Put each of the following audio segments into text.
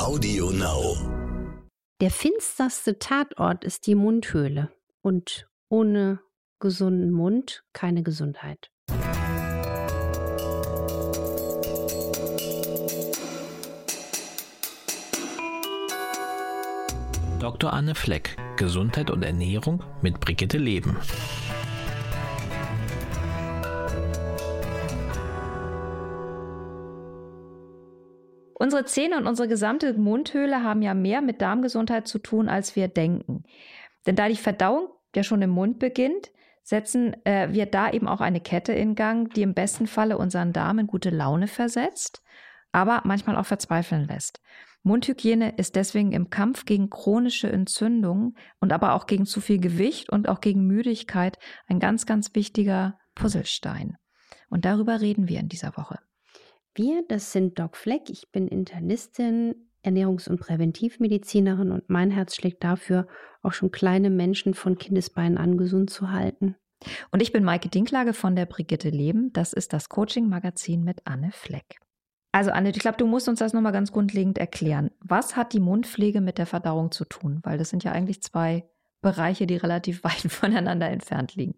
Audio Now. Der finsterste Tatort ist die Mundhöhle. Und ohne gesunden Mund keine Gesundheit. Dr. Anne Fleck, Gesundheit und Ernährung mit Brigitte Leben. Unsere Zähne und unsere gesamte Mundhöhle haben ja mehr mit Darmgesundheit zu tun, als wir denken. Denn da die Verdauung ja schon im Mund beginnt, setzen äh, wir da eben auch eine Kette in Gang, die im besten Falle unseren Darm in gute Laune versetzt, aber manchmal auch verzweifeln lässt. Mundhygiene ist deswegen im Kampf gegen chronische Entzündungen und aber auch gegen zu viel Gewicht und auch gegen Müdigkeit ein ganz, ganz wichtiger Puzzlestein. Und darüber reden wir in dieser Woche. Wir, das sind Doc Fleck, ich bin Internistin, Ernährungs- und Präventivmedizinerin und mein Herz schlägt dafür, auch schon kleine Menschen von Kindesbeinen an gesund zu halten. Und ich bin Maike Dinklage von der Brigitte Leben. Das ist das Coaching-Magazin mit Anne Fleck. Also Anne, ich glaube, du musst uns das nochmal ganz grundlegend erklären. Was hat die Mundpflege mit der Verdauung zu tun? Weil das sind ja eigentlich zwei Bereiche, die relativ weit voneinander entfernt liegen.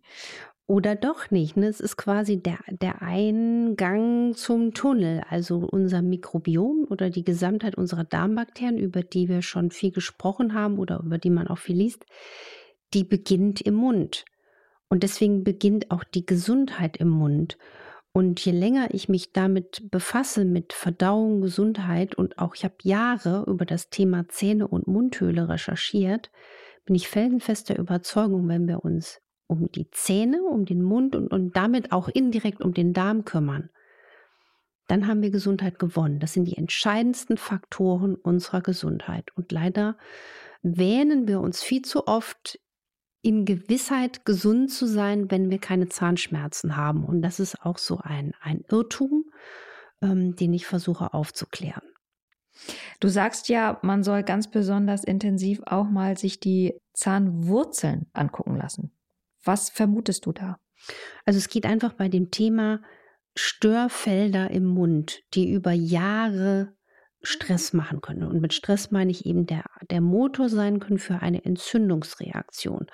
Oder doch nicht. Ne? Es ist quasi der, der Eingang zum Tunnel. Also unser Mikrobiom oder die Gesamtheit unserer Darmbakterien, über die wir schon viel gesprochen haben oder über die man auch viel liest, die beginnt im Mund. Und deswegen beginnt auch die Gesundheit im Mund. Und je länger ich mich damit befasse, mit Verdauung, Gesundheit und auch ich habe Jahre über das Thema Zähne und Mundhöhle recherchiert, bin ich felsenfester Überzeugung, wenn wir uns um die Zähne, um den Mund und, und damit auch indirekt um den Darm kümmern, dann haben wir Gesundheit gewonnen. Das sind die entscheidendsten Faktoren unserer Gesundheit. Und leider wähnen wir uns viel zu oft in Gewissheit, gesund zu sein, wenn wir keine Zahnschmerzen haben. Und das ist auch so ein, ein Irrtum, ähm, den ich versuche aufzuklären. Du sagst ja, man soll ganz besonders intensiv auch mal sich die Zahnwurzeln angucken lassen. Was vermutest du da? Also es geht einfach bei dem Thema Störfelder im Mund, die über Jahre Stress machen können. Und mit Stress meine ich eben der, der Motor sein können für eine Entzündungsreaktion.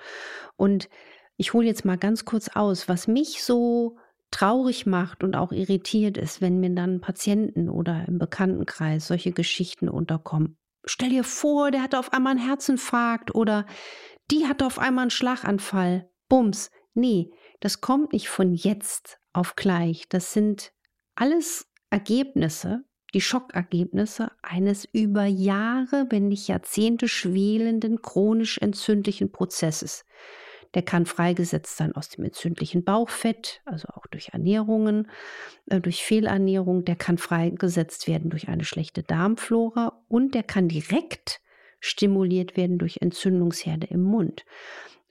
Und ich hole jetzt mal ganz kurz aus, was mich so traurig macht und auch irritiert ist, wenn mir dann Patienten oder im Bekanntenkreis solche Geschichten unterkommen. Stell dir vor, der hatte auf einmal einen Herzinfarkt oder die hatte auf einmal einen Schlaganfall. Bums. Nee, das kommt nicht von jetzt auf gleich. Das sind alles Ergebnisse, die Schockergebnisse eines über Jahre, wenn nicht Jahrzehnte schwelenden chronisch entzündlichen Prozesses. Der kann freigesetzt sein aus dem entzündlichen Bauchfett, also auch durch Ernährungen, äh, durch Fehlernährung. Der kann freigesetzt werden durch eine schlechte Darmflora und der kann direkt stimuliert werden durch Entzündungsherde im Mund.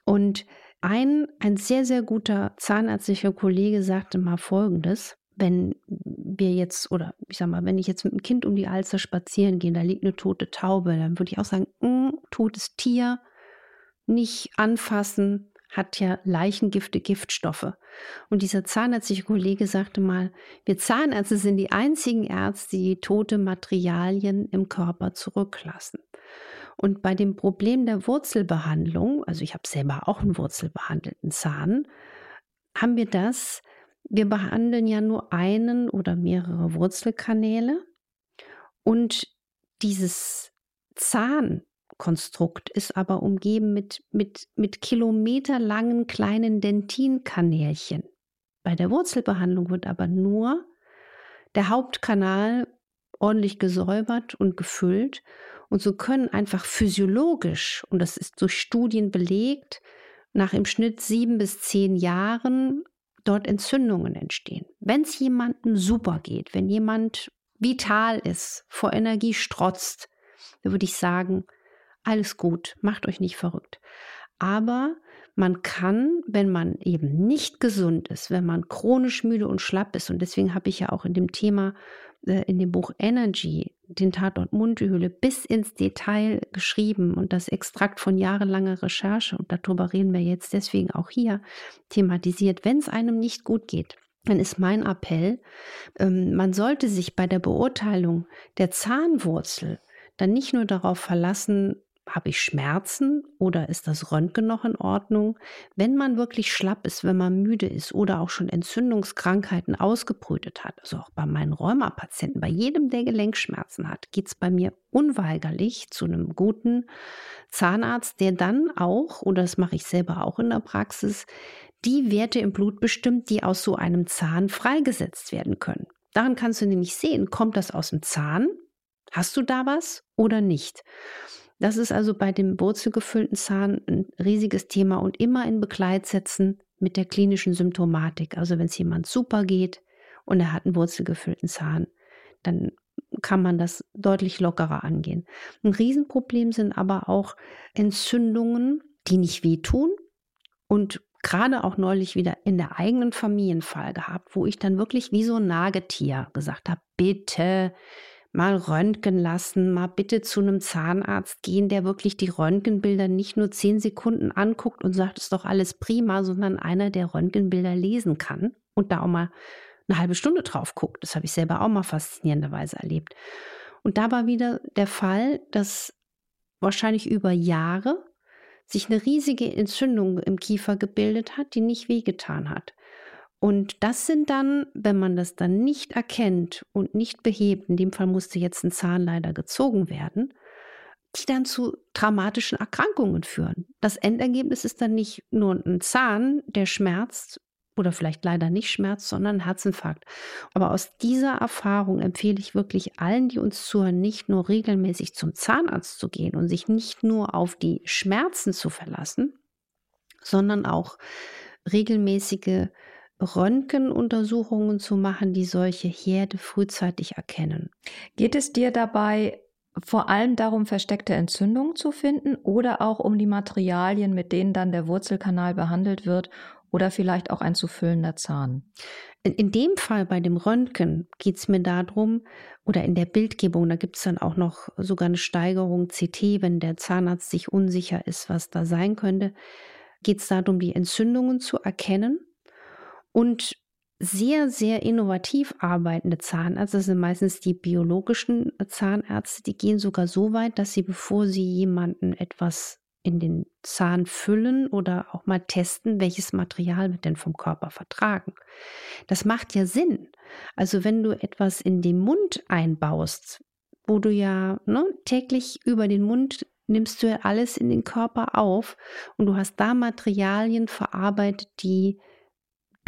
Und ein, ein sehr, sehr guter zahnärztlicher Kollege sagte mal Folgendes. Wenn wir jetzt, oder ich sag mal, wenn ich jetzt mit einem Kind um die Alster spazieren gehe, da liegt eine tote Taube, dann würde ich auch sagen, mm, totes Tier, nicht anfassen, hat ja Leichengifte, Giftstoffe. Und dieser zahnärztliche Kollege sagte mal, wir Zahnärzte sind die einzigen Ärzte, die tote Materialien im Körper zurücklassen. Und bei dem Problem der Wurzelbehandlung, also ich habe selber auch einen wurzelbehandelten Zahn, haben wir das, wir behandeln ja nur einen oder mehrere Wurzelkanäle und dieses Zahnkonstrukt ist aber umgeben mit, mit, mit kilometerlangen kleinen Dentinkanälchen. Bei der Wurzelbehandlung wird aber nur der Hauptkanal ordentlich gesäubert und gefüllt und so können einfach physiologisch, und das ist durch Studien belegt, nach im Schnitt sieben bis zehn Jahren dort Entzündungen entstehen. Wenn es jemandem super geht, wenn jemand vital ist, vor Energie strotzt, dann würde ich sagen, alles gut, macht euch nicht verrückt. Aber man kann, wenn man eben nicht gesund ist, wenn man chronisch müde und schlapp ist, und deswegen habe ich ja auch in dem Thema in dem Buch Energy den Tatort Mundhöhle bis ins Detail geschrieben und das Extrakt von jahrelanger Recherche, und darüber reden wir jetzt deswegen auch hier, thematisiert, wenn es einem nicht gut geht. Dann ist mein Appell, ähm, man sollte sich bei der Beurteilung der Zahnwurzel dann nicht nur darauf verlassen, habe ich Schmerzen oder ist das Röntgen noch in Ordnung? Wenn man wirklich schlapp ist, wenn man müde ist oder auch schon Entzündungskrankheiten ausgebrütet hat, also auch bei meinen Rheumapatienten, bei jedem, der Gelenkschmerzen hat, geht es bei mir unweigerlich zu einem guten Zahnarzt, der dann auch, oder das mache ich selber auch in der Praxis, die Werte im Blut bestimmt, die aus so einem Zahn freigesetzt werden können. Daran kannst du nämlich sehen, kommt das aus dem Zahn? Hast du da was oder nicht? Das ist also bei dem wurzelgefüllten Zahn ein riesiges Thema und immer in Begleitsätzen mit der klinischen Symptomatik. Also wenn es jemand super geht und er hat einen wurzelgefüllten Zahn, dann kann man das deutlich lockerer angehen. Ein Riesenproblem sind aber auch Entzündungen, die nicht wehtun und gerade auch neulich wieder in der eigenen Familienfall gehabt, wo ich dann wirklich wie so ein Nagetier gesagt habe, bitte mal röntgen lassen, mal bitte zu einem Zahnarzt gehen, der wirklich die Röntgenbilder nicht nur zehn Sekunden anguckt und sagt, ist doch alles prima, sondern einer, der Röntgenbilder lesen kann und da auch mal eine halbe Stunde drauf guckt. Das habe ich selber auch mal faszinierenderweise erlebt. Und da war wieder der Fall, dass wahrscheinlich über Jahre sich eine riesige Entzündung im Kiefer gebildet hat, die nicht wehgetan hat. Und das sind dann, wenn man das dann nicht erkennt und nicht behebt, in dem Fall musste jetzt ein Zahn leider gezogen werden, die dann zu dramatischen Erkrankungen führen. Das Endergebnis ist dann nicht nur ein Zahn, der schmerzt oder vielleicht leider nicht schmerzt, sondern ein Herzinfarkt. Aber aus dieser Erfahrung empfehle ich wirklich allen, die uns zuhören, nicht nur regelmäßig zum Zahnarzt zu gehen und sich nicht nur auf die Schmerzen zu verlassen, sondern auch regelmäßige Röntgenuntersuchungen zu machen, die solche Herde frühzeitig erkennen. Geht es dir dabei vor allem darum, versteckte Entzündungen zu finden oder auch um die Materialien, mit denen dann der Wurzelkanal behandelt wird oder vielleicht auch ein zu füllender Zahn? In, in dem Fall bei dem Röntgen geht es mir darum, oder in der Bildgebung, da gibt es dann auch noch sogar eine Steigerung CT, wenn der Zahnarzt sich unsicher ist, was da sein könnte, geht es darum, die Entzündungen zu erkennen und sehr, sehr innovativ arbeitende Zahnärzte, das sind meistens die biologischen Zahnärzte, die gehen sogar so weit, dass sie, bevor sie jemanden etwas in den Zahn füllen oder auch mal testen, welches Material wird denn vom Körper vertragen. Das macht ja Sinn. Also wenn du etwas in den Mund einbaust, wo du ja ne, täglich über den Mund nimmst du ja alles in den Körper auf und du hast da Materialien verarbeitet, die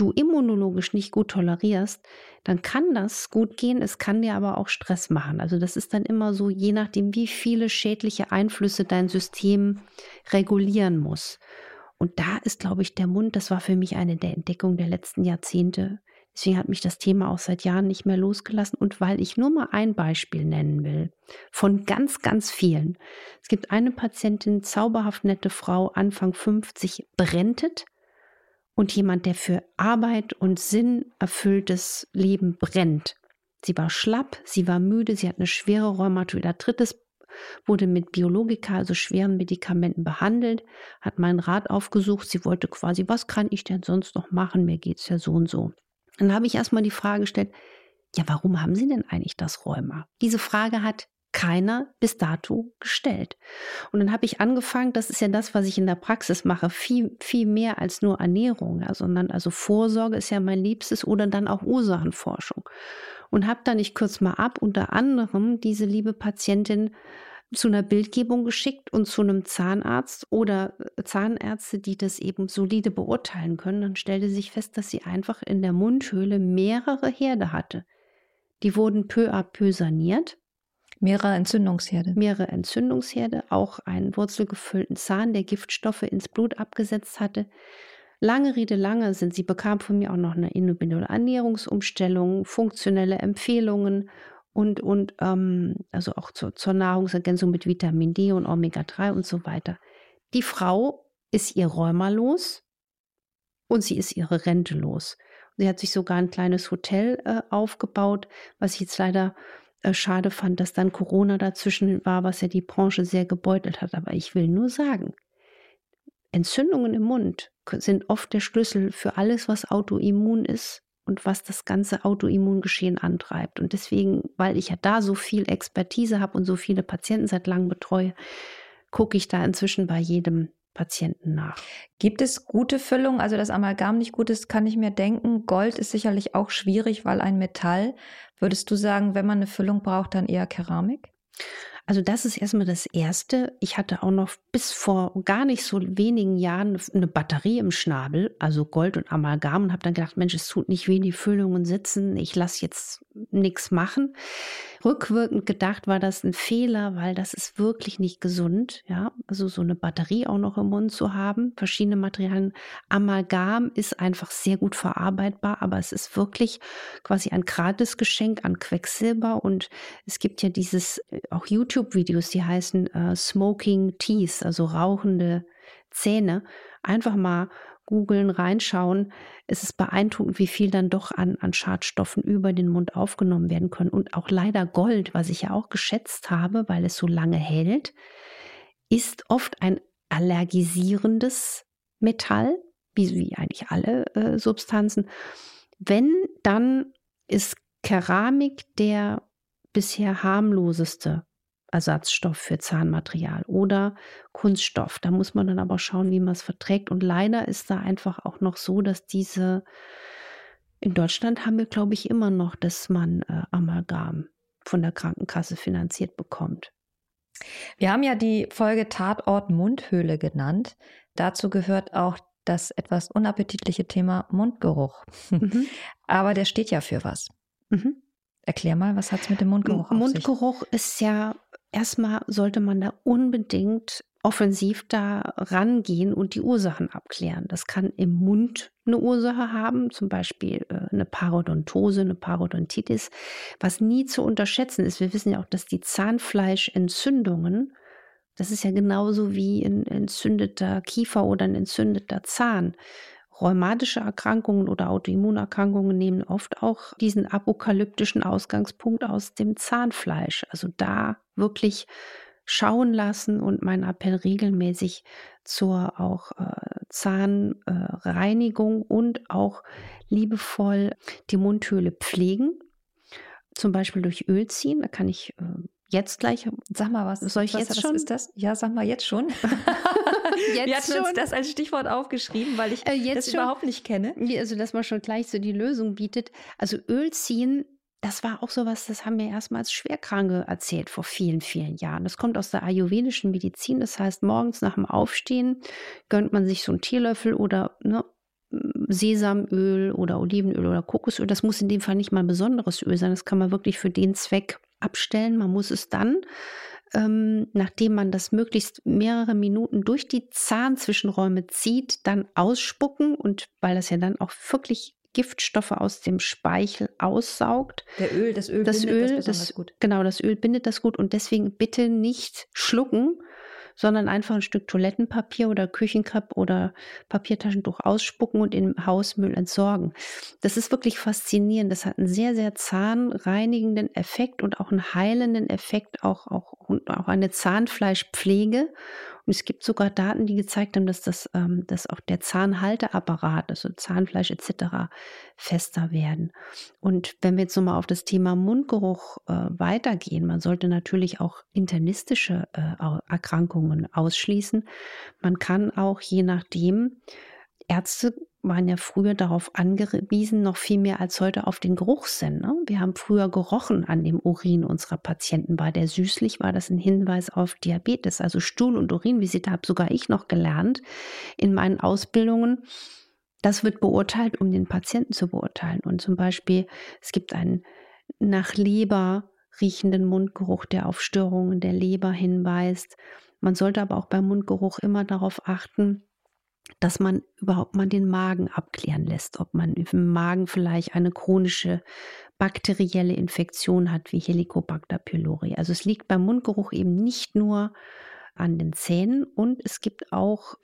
du immunologisch nicht gut tolerierst, dann kann das gut gehen. Es kann dir aber auch Stress machen. Also das ist dann immer so, je nachdem, wie viele schädliche Einflüsse dein System regulieren muss. Und da ist, glaube ich, der Mund, das war für mich eine der Entdeckungen der letzten Jahrzehnte. Deswegen hat mich das Thema auch seit Jahren nicht mehr losgelassen. Und weil ich nur mal ein Beispiel nennen will, von ganz, ganz vielen. Es gibt eine Patientin, zauberhaft nette Frau, Anfang 50, brentet und jemand, der für Arbeit und Sinn erfülltes Leben brennt. Sie war schlapp, sie war müde, sie hat eine schwere Rheumatoid Arthritis, wurde mit Biologika, also schweren Medikamenten behandelt, hat meinen Rat aufgesucht. Sie wollte quasi, was kann ich denn sonst noch machen? Mir geht es ja so und so. Dann habe ich erstmal die Frage gestellt, ja, warum haben Sie denn eigentlich das Rheuma? Diese Frage hat keiner bis dato gestellt. Und dann habe ich angefangen, das ist ja das, was ich in der Praxis mache, viel, viel mehr als nur Ernährung, ja, sondern also Vorsorge ist ja mein Liebstes oder dann auch Ursachenforschung. Und habe dann, ich kürze mal ab, unter anderem diese liebe Patientin zu einer Bildgebung geschickt und zu einem Zahnarzt oder äh, Zahnärzte, die das eben solide beurteilen können. Dann stellte sich fest, dass sie einfach in der Mundhöhle mehrere Herde hatte. Die wurden peu à peu saniert Mehrere Entzündungsherde. Mehrere Entzündungsherde, auch einen wurzelgefüllten Zahn, der Giftstoffe ins Blut abgesetzt hatte. Lange Rede, lange sind sie bekam von mir auch noch eine individuelle Ernährungsumstellung, funktionelle Empfehlungen und, und ähm, also auch zur, zur Nahrungsergänzung mit Vitamin D und Omega-3 und so weiter. Die Frau ist ihr Rheuma los und sie ist ihre Rente los. Sie hat sich sogar ein kleines Hotel äh, aufgebaut, was ich jetzt leider äh, schade fand, dass dann Corona dazwischen war, was ja die Branche sehr gebeutelt hat. Aber ich will nur sagen, Entzündungen im Mund sind oft der Schlüssel für alles, was autoimmun ist und was das ganze Autoimmungeschehen antreibt. Und deswegen, weil ich ja da so viel Expertise habe und so viele Patienten seit langem betreue, gucke ich da inzwischen bei jedem Patienten nach. Gibt es gute Füllung? Also das Amalgam nicht gut ist, kann ich mir denken. Gold ist sicherlich auch schwierig, weil ein Metall. Würdest du sagen, wenn man eine Füllung braucht, dann eher Keramik? Also das ist erstmal das Erste. Ich hatte auch noch bis vor gar nicht so wenigen Jahren eine Batterie im Schnabel, also Gold und Amalgam und habe dann gedacht, Mensch, es tut nicht weh, die Füllungen sitzen, ich lasse jetzt nichts machen. Rückwirkend gedacht war das ein Fehler, weil das ist wirklich nicht gesund, ja. Also so eine Batterie auch noch im Mund zu haben, verschiedene Materialien. Amalgam ist einfach sehr gut verarbeitbar, aber es ist wirklich quasi ein Gratisgeschenk an Quecksilber und es gibt ja dieses äh, auch YouTube-Videos, die heißen äh, Smoking Teeth, also rauchende Zähne. Einfach mal googeln, reinschauen. Es ist beeindruckend, wie viel dann doch an, an Schadstoffen über den Mund aufgenommen werden können. Und auch leider Gold, was ich ja auch geschätzt habe, weil es so lange hält, ist oft ein allergisierendes Metall, wie, wie eigentlich alle äh, Substanzen. Wenn, dann ist Keramik der bisher harmloseste Ersatzstoff für Zahnmaterial oder Kunststoff. Da muss man dann aber schauen, wie man es verträgt. Und leider ist da einfach auch noch so, dass diese, in Deutschland haben wir, glaube ich, immer noch, dass man äh, Amalgam von der Krankenkasse finanziert bekommt. Wir haben ja die Folge Tatort Mundhöhle genannt. Dazu gehört auch das etwas unappetitliche Thema Mundgeruch. Mhm. Aber der steht ja für was. Mhm. Erklär mal, was hat es mit dem Mundgeruch Mundgeruch ist ja erstmal sollte man da unbedingt offensiv da rangehen und die Ursachen abklären. Das kann im Mund eine Ursache haben, zum Beispiel äh, eine Parodontose, eine Parodontitis, was nie zu unterschätzen ist. Wir wissen ja auch, dass die Zahnfleischentzündungen, das ist ja genauso wie ein entzündeter Kiefer oder ein entzündeter Zahn. Rheumatische Erkrankungen oder Autoimmunerkrankungen nehmen oft auch diesen apokalyptischen Ausgangspunkt aus dem Zahnfleisch. Also da wirklich schauen lassen und mein Appell regelmäßig zur auch äh, Zahnreinigung äh, und auch liebevoll die Mundhöhle pflegen. Zum Beispiel durch Öl ziehen. Da kann ich äh, jetzt gleich. Sag mal was. Soll ich was, jetzt was schon? ist das? Ja, sag mal jetzt schon. jetzt Wir hatten schon. uns das als Stichwort aufgeschrieben, weil ich äh, das schon. überhaupt nicht kenne. Also, dass man schon gleich so die Lösung bietet. Also Öl ziehen das war auch sowas, das haben mir erstmals Schwerkranke erzählt vor vielen, vielen Jahren. Das kommt aus der ayurvedischen Medizin. Das heißt, morgens nach dem Aufstehen gönnt man sich so einen Teelöffel oder ne, Sesamöl oder Olivenöl oder Kokosöl. Das muss in dem Fall nicht mal ein besonderes Öl sein. Das kann man wirklich für den Zweck abstellen. Man muss es dann, ähm, nachdem man das möglichst mehrere Minuten durch die Zahnzwischenräume zieht, dann ausspucken. Und weil das ja dann auch wirklich Giftstoffe aus dem Speichel aussaugt. Der Öl, das Öl das bindet Öl, das besonders das, gut. Genau, das Öl bindet das gut und deswegen bitte nicht schlucken, sondern einfach ein Stück Toilettenpapier oder Küchenkapp oder Papiertaschentuch ausspucken und im Hausmüll entsorgen. Das ist wirklich faszinierend. Das hat einen sehr, sehr zahnreinigenden Effekt und auch einen heilenden Effekt, auch, auch, auch eine Zahnfleischpflege. Und es gibt sogar Daten, die gezeigt haben, dass, das, ähm, dass auch der Zahnhalteapparat, also Zahnfleisch etc., fester werden. Und wenn wir jetzt nochmal auf das Thema Mundgeruch äh, weitergehen, man sollte natürlich auch internistische äh, Erkrankungen ausschließen. Man kann auch je nachdem Ärzte waren ja früher darauf angewiesen, noch viel mehr als heute auf den Geruchssinn. Ne? Wir haben früher gerochen an dem Urin unserer Patienten. War der süßlich, war das ein Hinweis auf Diabetes. Also Stuhl- und Urinvisite habe sogar ich noch gelernt in meinen Ausbildungen. Das wird beurteilt, um den Patienten zu beurteilen. Und zum Beispiel, es gibt einen nach Leber riechenden Mundgeruch, der auf Störungen der Leber hinweist. Man sollte aber auch beim Mundgeruch immer darauf achten, dass man überhaupt mal den Magen abklären lässt, ob man im Magen vielleicht eine chronische bakterielle Infektion hat, wie Helicobacter pylori. Also es liegt beim Mundgeruch eben nicht nur an den Zähnen und es gibt auch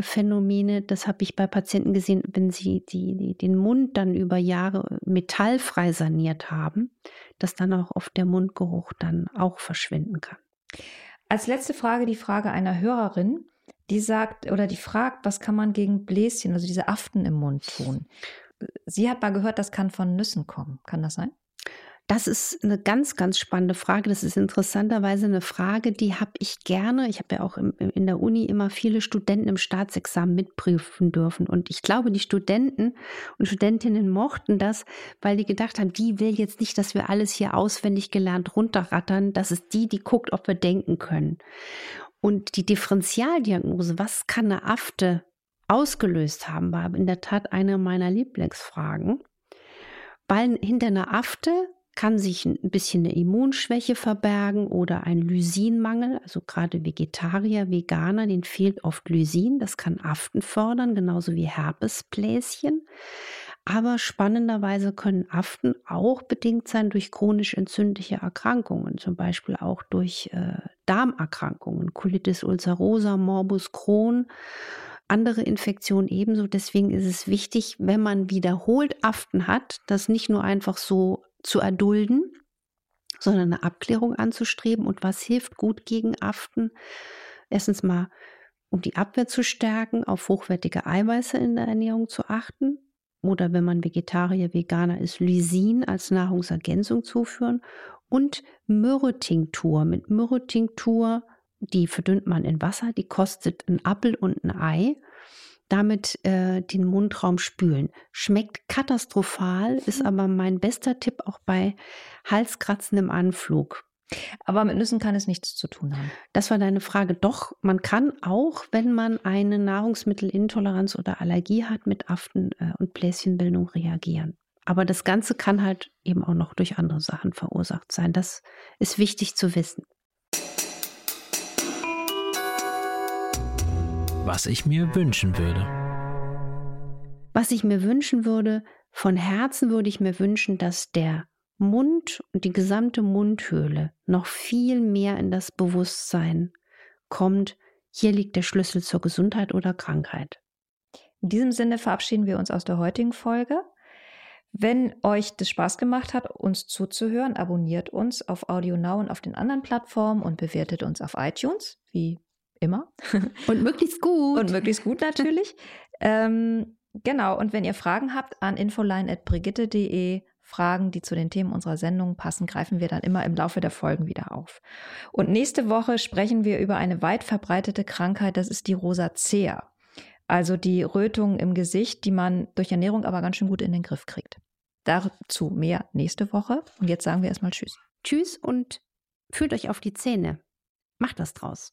Phänomene, das habe ich bei Patienten gesehen, wenn sie die, die, den Mund dann über Jahre metallfrei saniert haben, dass dann auch oft der Mundgeruch dann auch verschwinden kann. Als letzte Frage die Frage einer Hörerin die sagt oder die fragt, was kann man gegen Bläschen, also diese Aften im Mund tun? sie hat mal gehört, das kann von Nüssen kommen. Kann das sein? Das ist eine ganz, ganz spannende Frage. Das ist interessanterweise eine Frage, die habe ich gerne. Ich habe ja auch im, in der Uni immer viele Studenten im Staatsexamen mitprüfen dürfen. Und ich glaube, die Studenten und Studentinnen mochten das, weil die gedacht haben, die will jetzt nicht, dass wir alles hier auswendig gelernt runterrattern. Das ist die, die guckt, ob wir denken können. Und die Differentialdiagnose, was kann eine Afte ausgelöst haben, war in der Tat eine meiner Lieblingsfragen. Weil hinter einer Afte kann sich ein bisschen eine Immunschwäche verbergen oder ein Lysinmangel. Also gerade Vegetarier, Veganer, denen fehlt oft Lysin. Das kann Aften fördern, genauso wie Herpesbläschen. Aber spannenderweise können Aften auch bedingt sein durch chronisch entzündliche Erkrankungen, zum Beispiel auch durch äh, Darmerkrankungen, Colitis ulcerosa, Morbus Crohn, andere Infektionen ebenso. Deswegen ist es wichtig, wenn man wiederholt Aften hat, das nicht nur einfach so zu erdulden, sondern eine Abklärung anzustreben. Und was hilft gut gegen Aften? Erstens mal, um die Abwehr zu stärken, auf hochwertige Eiweiße in der Ernährung zu achten. Oder wenn man Vegetarier, Veganer ist, Lysin als Nahrungsergänzung zuführen. Und Myrrhetinktur. Mit Myrrhetinktur, die verdünnt man in Wasser, die kostet ein Apfel und ein Ei damit äh, den Mundraum spülen. Schmeckt katastrophal, ist mhm. aber mein bester Tipp auch bei Halskratzen im Anflug. Aber mit Nüssen kann es nichts zu tun haben. Das war deine Frage. Doch, man kann auch, wenn man eine Nahrungsmittelintoleranz oder Allergie hat, mit Aften- äh, und Bläschenbildung reagieren. Aber das Ganze kann halt eben auch noch durch andere Sachen verursacht sein. Das ist wichtig zu wissen. was ich mir wünschen würde. Was ich mir wünschen würde, von Herzen würde ich mir wünschen, dass der Mund und die gesamte Mundhöhle noch viel mehr in das Bewusstsein kommt, hier liegt der Schlüssel zur Gesundheit oder Krankheit. In diesem Sinne verabschieden wir uns aus der heutigen Folge. Wenn euch das Spaß gemacht hat, uns zuzuhören, abonniert uns auf Audio Now und auf den anderen Plattformen und bewertet uns auf iTunes, wie immer. Und möglichst gut. Und möglichst gut natürlich. ähm, genau, und wenn ihr Fragen habt an infoline.brigitte.de, Fragen, die zu den Themen unserer Sendung passen, greifen wir dann immer im Laufe der Folgen wieder auf. Und nächste Woche sprechen wir über eine weit verbreitete Krankheit, das ist die Rosacea. Also die Rötung im Gesicht, die man durch Ernährung aber ganz schön gut in den Griff kriegt. Dazu mehr nächste Woche. Und jetzt sagen wir erstmal Tschüss. Tschüss und fühlt euch auf die Zähne. Macht was draus.